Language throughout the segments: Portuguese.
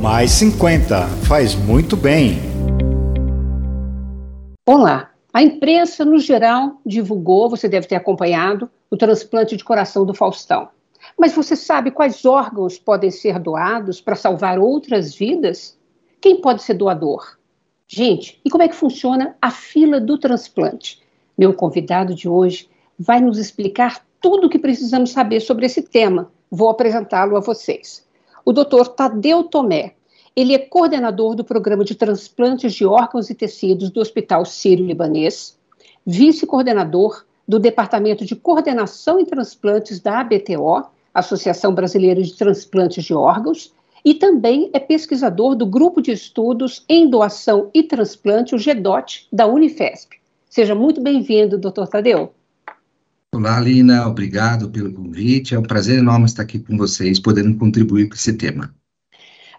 Mais 50 faz muito bem. Olá. A imprensa, no geral, divulgou, você deve ter acompanhado, o transplante de coração do Faustão. Mas você sabe quais órgãos podem ser doados para salvar outras vidas? Quem pode ser doador? Gente, e como é que funciona a fila do transplante? Meu convidado de hoje vai nos explicar tudo o que precisamos saber sobre esse tema. Vou apresentá-lo a vocês. O Dr. Tadeu Tomé. Ele é coordenador do programa de transplantes de órgãos e tecidos do Hospital Sírio-Libanês, vice-coordenador do Departamento de Coordenação e Transplantes da ABTO, Associação Brasileira de Transplantes de Órgãos, e também é pesquisador do Grupo de Estudos em Doação e Transplante, o GEDOT, da Unifesp. Seja muito bem-vindo, doutor Tadeu. Olá, Lina, obrigado pelo convite. É um prazer enorme estar aqui com vocês, podendo contribuir com esse tema.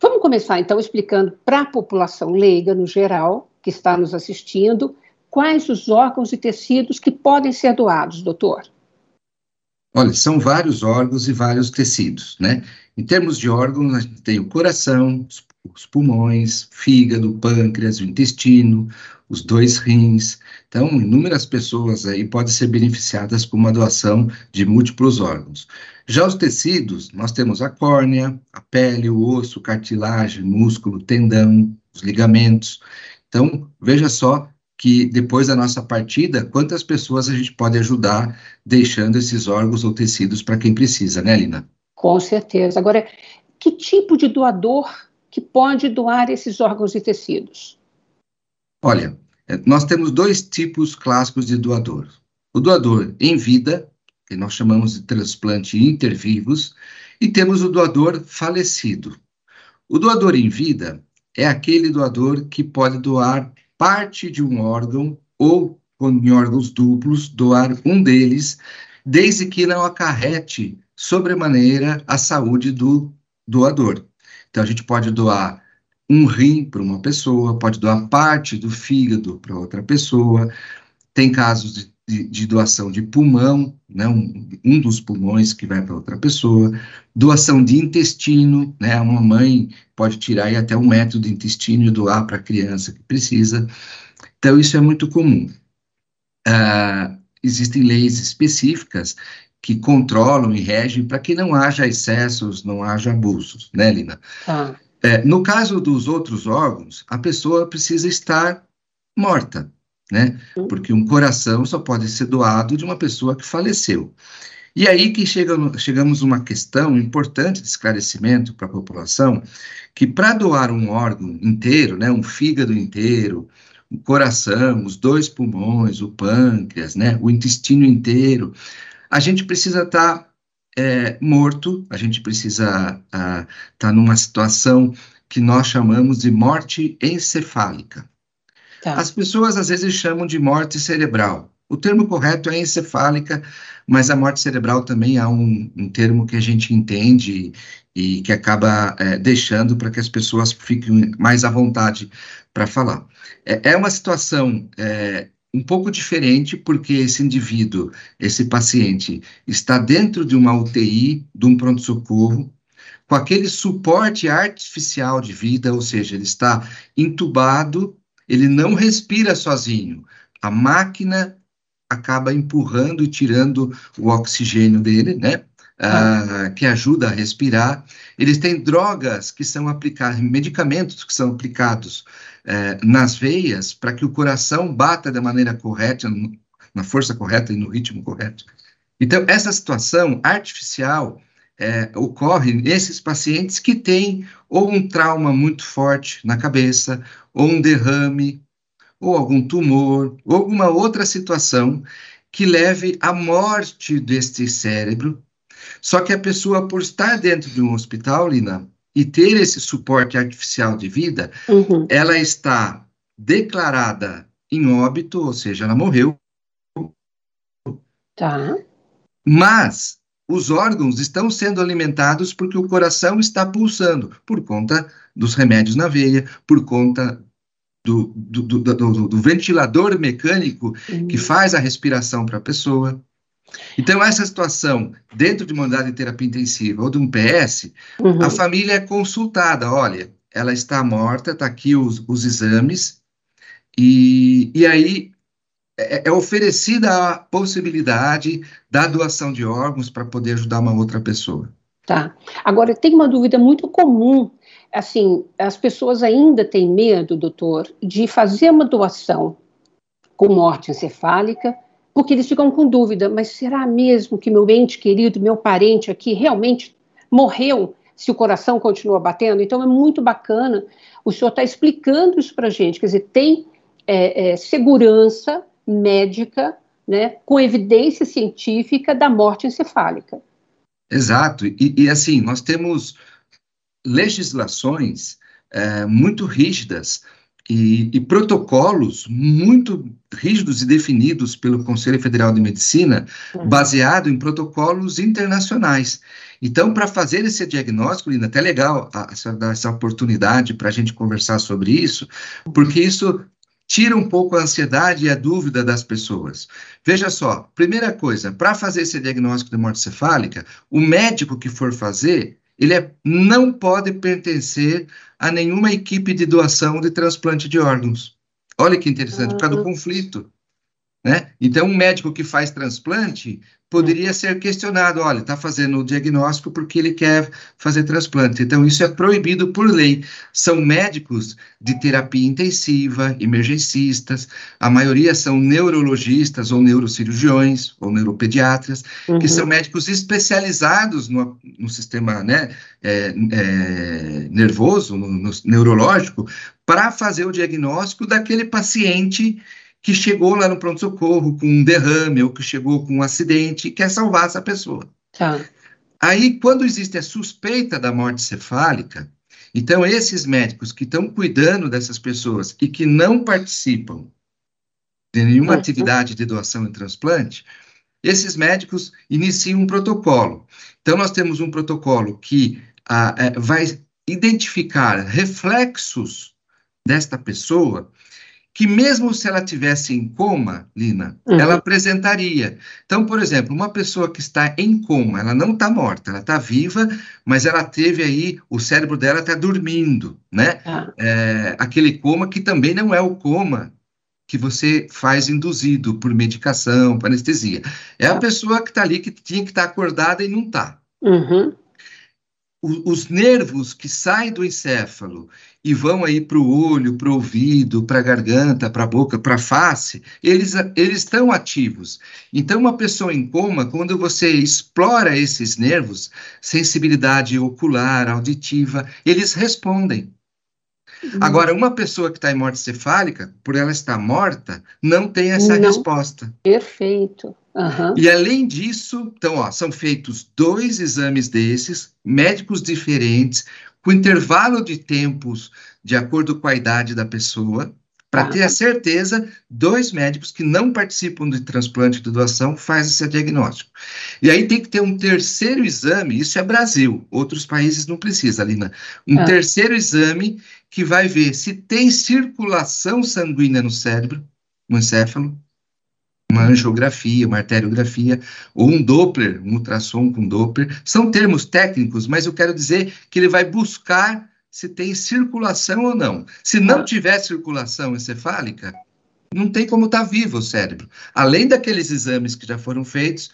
Vamos começar então explicando para a população leiga no geral, que está nos assistindo, quais os órgãos e tecidos que podem ser doados, doutor? Olha, são vários órgãos e vários tecidos, né? Em termos de órgãos, a gente tem o coração, os pulmões, fígado, pâncreas, o intestino, os dois rins. Então, inúmeras pessoas aí podem ser beneficiadas com uma doação de múltiplos órgãos. Já os tecidos, nós temos a córnea, a pele, o osso, cartilagem, músculo, tendão, os ligamentos. Então, veja só que depois da nossa partida, quantas pessoas a gente pode ajudar deixando esses órgãos ou tecidos para quem precisa, né, Lina? Com certeza. Agora, que tipo de doador que pode doar esses órgãos e tecidos? Olha, é, nós temos dois tipos clássicos de doador. O doador em vida, que nós chamamos de transplante intervivos, e temos o doador falecido. O doador em vida é aquele doador que pode doar parte de um órgão ou, em órgãos duplos, doar um deles, desde que não acarrete sobremaneira a saúde do doador. Então, a gente pode doar um rim para uma pessoa, pode doar parte do fígado para outra pessoa. Tem casos de, de, de doação de pulmão, né, um, um dos pulmões que vai para outra pessoa. Doação de intestino, né, uma mãe pode tirar aí até um metro de intestino e doar para a criança que precisa. Então, isso é muito comum. Uh, existem leis específicas que controlam e regem para que não haja excessos, não haja abusos, né, Lina? Ah. É, no caso dos outros órgãos, a pessoa precisa estar morta, né? Porque um coração só pode ser doado de uma pessoa que faleceu. E aí que chega, chegamos a uma questão importante de esclarecimento para a população, que para doar um órgão inteiro, né, um fígado inteiro, o coração, os dois pulmões, o pâncreas, né, o intestino inteiro, a gente precisa estar tá é, morto, a gente precisa estar tá numa situação que nós chamamos de morte encefálica. Tá. As pessoas às vezes chamam de morte cerebral. O termo correto é encefálica, mas a morte cerebral também é um, um termo que a gente entende e, e que acaba é, deixando para que as pessoas fiquem mais à vontade para falar. É, é, uma situação é, um pouco diferente, porque esse indivíduo, esse paciente, está dentro de uma UTI, de um pronto-socorro, com aquele suporte artificial de vida, ou seja, ele está entubado, ele não respira sozinho. A máquina acaba empurrando e tirando o oxigênio dele, né? Ah, que ajuda a respirar. Eles têm drogas que são aplicadas, medicamentos que são aplicados eh, nas veias para que o coração bata da maneira correta, na força correta e no ritmo correto. Então, essa situação artificial eh, ocorre nesses pacientes que têm ou um trauma muito forte na cabeça, ou um derrame, ou algum tumor, ou alguma outra situação que leve à morte deste cérebro. Só que a pessoa, por estar dentro de um hospital, Lina, e ter esse suporte artificial de vida, uhum. ela está declarada em óbito, ou seja, ela morreu. Tá. Mas os órgãos estão sendo alimentados porque o coração está pulsando, por conta dos remédios na veia, por conta do, do, do, do ventilador mecânico uhum. que faz a respiração para a pessoa. Então, essa situação, dentro de uma unidade de terapia intensiva ou de um PS, uhum. a família é consultada. Olha, ela está morta, está aqui os, os exames, e, e aí é, é oferecida a possibilidade da doação de órgãos para poder ajudar uma outra pessoa. Tá. Agora, tem uma dúvida muito comum. Assim, as pessoas ainda têm medo, doutor, de fazer uma doação com morte encefálica, porque eles ficam com dúvida, mas será mesmo que meu ente querido, meu parente aqui, realmente morreu se o coração continua batendo? Então, é muito bacana o senhor estar tá explicando isso para a gente. Quer dizer, tem é, é, segurança médica, né, com evidência científica da morte encefálica. Exato, e, e assim, nós temos legislações é, muito rígidas e, e, protocolos muito rígidos e definidos pelo Conselho Federal de Medicina, baseado em protocolos internacionais. Então, para fazer esse diagnóstico, Linda, até legal a, a, dar essa oportunidade para a gente conversar sobre isso, porque isso tira um pouco a ansiedade e a dúvida das pessoas. Veja só, primeira coisa, para fazer esse diagnóstico de morte cefálica, o médico que for fazer, ele é, não pode pertencer a nenhuma equipe de doação de transplante de órgãos. Olha que interessante, por causa do conflito. Né? Então, um médico que faz transplante poderia ser questionado: olha, está fazendo o diagnóstico porque ele quer fazer transplante. Então, isso é proibido por lei. São médicos de terapia intensiva, emergencistas, a maioria são neurologistas ou neurocirurgiões ou neuropediatras, uhum. que são médicos especializados no, no sistema né, é, é, nervoso, no, no neurológico, para fazer o diagnóstico daquele paciente que chegou lá no pronto-socorro com um derrame ou que chegou com um acidente e quer salvar essa pessoa. Tá. Aí, quando existe a suspeita da morte cefálica, então esses médicos que estão cuidando dessas pessoas e que não participam de nenhuma uhum. atividade de doação e transplante, esses médicos iniciam um protocolo. Então, nós temos um protocolo que ah, é, vai identificar reflexos desta pessoa que mesmo se ela tivesse em coma, Lina, uhum. ela apresentaria. Então, por exemplo, uma pessoa que está em coma, ela não está morta, ela está viva, mas ela teve aí, o cérebro dela está dormindo, né? Ah. É, aquele coma que também não é o coma que você faz induzido por medicação, por anestesia. É a ah. pessoa que está ali, que tinha que estar tá acordada e não está. Uhum os nervos que saem do encéfalo e vão aí para o olho, para o ouvido, para a garganta, para a boca, para a face, eles, eles estão ativos. Então, uma pessoa em coma, quando você explora esses nervos, sensibilidade ocular, auditiva, eles respondem. Uhum. Agora, uma pessoa que está em morte cefálica, por ela estar morta, não tem essa não. resposta. Perfeito. Uhum. E além disso, então, ó, são feitos dois exames desses, médicos diferentes, com intervalo de tempos de acordo com a idade da pessoa, para ter a certeza, dois médicos que não participam de transplante de doação fazem esse diagnóstico. E aí tem que ter um terceiro exame, isso é Brasil, outros países não precisa, Lina. Um ah. terceiro exame que vai ver se tem circulação sanguínea no cérebro, no encéfalo, uma angiografia, uma arteriografia, ou um Doppler, um ultrassom com Doppler. São termos técnicos, mas eu quero dizer que ele vai buscar se tem circulação ou não. Se não tiver circulação encefálica, não tem como estar tá vivo o cérebro. Além daqueles exames que já foram feitos,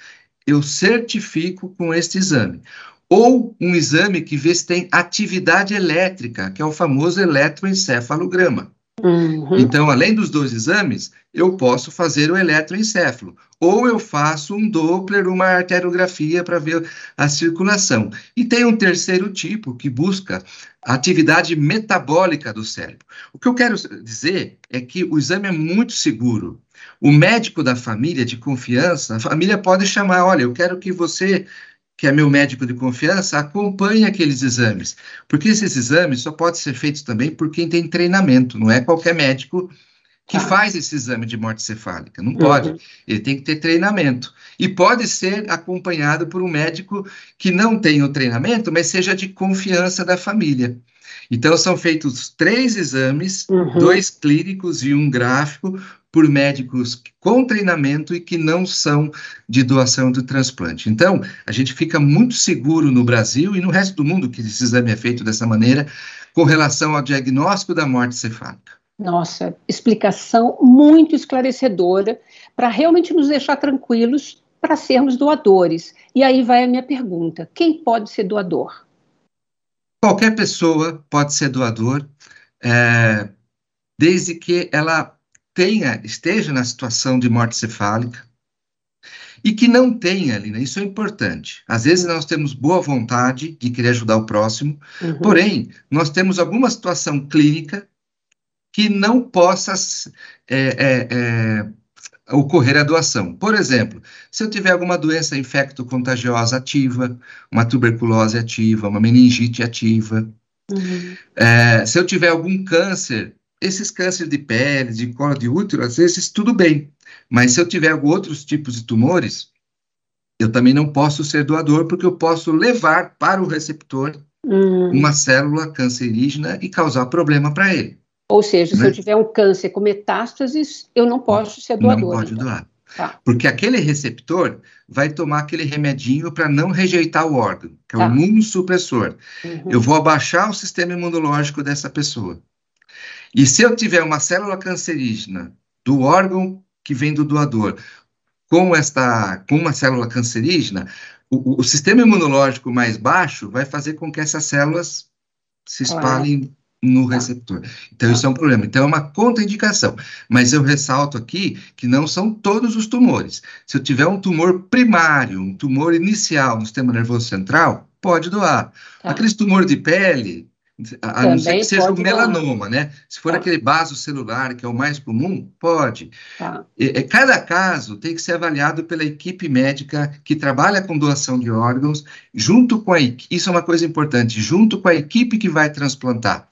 eu certifico com este exame. Ou um exame que vê se tem atividade elétrica, que é o famoso eletroencefalograma. Uhum. Então, além dos dois exames, eu posso fazer o eletroencefalo, ou eu faço um Doppler, uma arteriografia para ver a circulação. E tem um terceiro tipo que busca a atividade metabólica do cérebro. O que eu quero dizer é que o exame é muito seguro. O médico da família de confiança, a família pode chamar, olha, eu quero que você que é meu médico de confiança, acompanhe aqueles exames. Porque esses exames só podem ser feitos também por quem tem treinamento, não é qualquer médico que faz esse exame de morte cefálica. Não pode. Uhum. Ele tem que ter treinamento. E pode ser acompanhado por um médico que não tenha o treinamento, mas seja de confiança da família. Então, são feitos três exames, uhum. dois clínicos e um gráfico, por médicos com treinamento e que não são de doação de transplante. Então, a gente fica muito seguro no Brasil e no resto do mundo que esse exame é feito dessa maneira, com relação ao diagnóstico da morte cefálica. Nossa, explicação muito esclarecedora para realmente nos deixar tranquilos para sermos doadores. E aí vai a minha pergunta: quem pode ser doador? Qualquer pessoa pode ser doador, é, desde que ela tenha, esteja na situação de morte cefálica e que não tenha, Lina, isso é importante. Às vezes nós temos boa vontade de querer ajudar o próximo, uhum. porém, nós temos alguma situação clínica que não possa é, é, é, ocorrer a doação. Por exemplo, se eu tiver alguma doença infecto-contagiosa ativa, uma tuberculose ativa, uma meningite ativa, uhum. é, se eu tiver algum câncer, esses cânceres de pele, de colo de útero, às vezes tudo bem, mas se eu tiver outros tipos de tumores, eu também não posso ser doador, porque eu posso levar para o receptor uhum. uma célula cancerígena e causar problema para ele. Ou seja, né? se eu tiver um câncer com metástases, eu não posso ser doador. Não pode então. doar. Tá. Porque aquele receptor vai tomar aquele remedinho para não rejeitar o órgão, que é tá. o imunossupressor. Uhum. Eu vou abaixar o sistema imunológico dessa pessoa. E se eu tiver uma célula cancerígena do órgão que vem do doador com esta com uma célula cancerígena, o, o sistema imunológico mais baixo vai fazer com que essas células se espalhem claro no tá. receptor. Então, isso é um problema. Então, é uma contraindicação. Mas eu ressalto aqui que não são todos os tumores. Se eu tiver um tumor primário, um tumor inicial no sistema nervoso central, pode doar. Tá. Aqueles tumores de pele, a, não ser que seja o melanoma, né? Se for tá. aquele vaso celular, que é o mais comum, pode. Tá. E, cada caso tem que ser avaliado pela equipe médica que trabalha com doação de órgãos, junto com a isso é uma coisa importante, junto com a equipe que vai transplantar.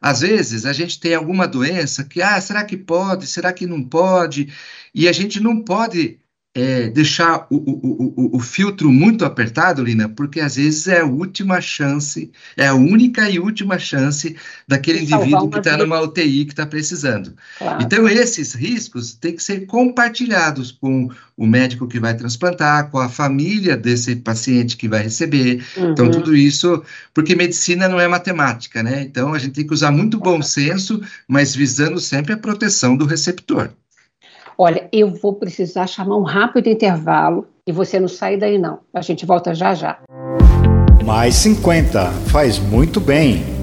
Às vezes a gente tem alguma doença que, ah, será que pode, será que não pode? E a gente não pode é, deixar o, o, o, o, filtro muito apertado, Lina, porque às vezes é a última chance, é a única e última chance daquele indivíduo que está numa UTI que está precisando. Claro. Então, esses riscos têm que ser compartilhados com o médico que vai transplantar, com a família desse paciente que vai receber. Então, uhum. Então, tudo isso, porque medicina não é matemática, né? Então, a gente tem que usar muito bom senso, mas visando sempre a proteção do receptor. Olha, eu vou precisar chamar um rápido intervalo e você não sai daí não. A gente volta já já. Mais 50 faz muito bem.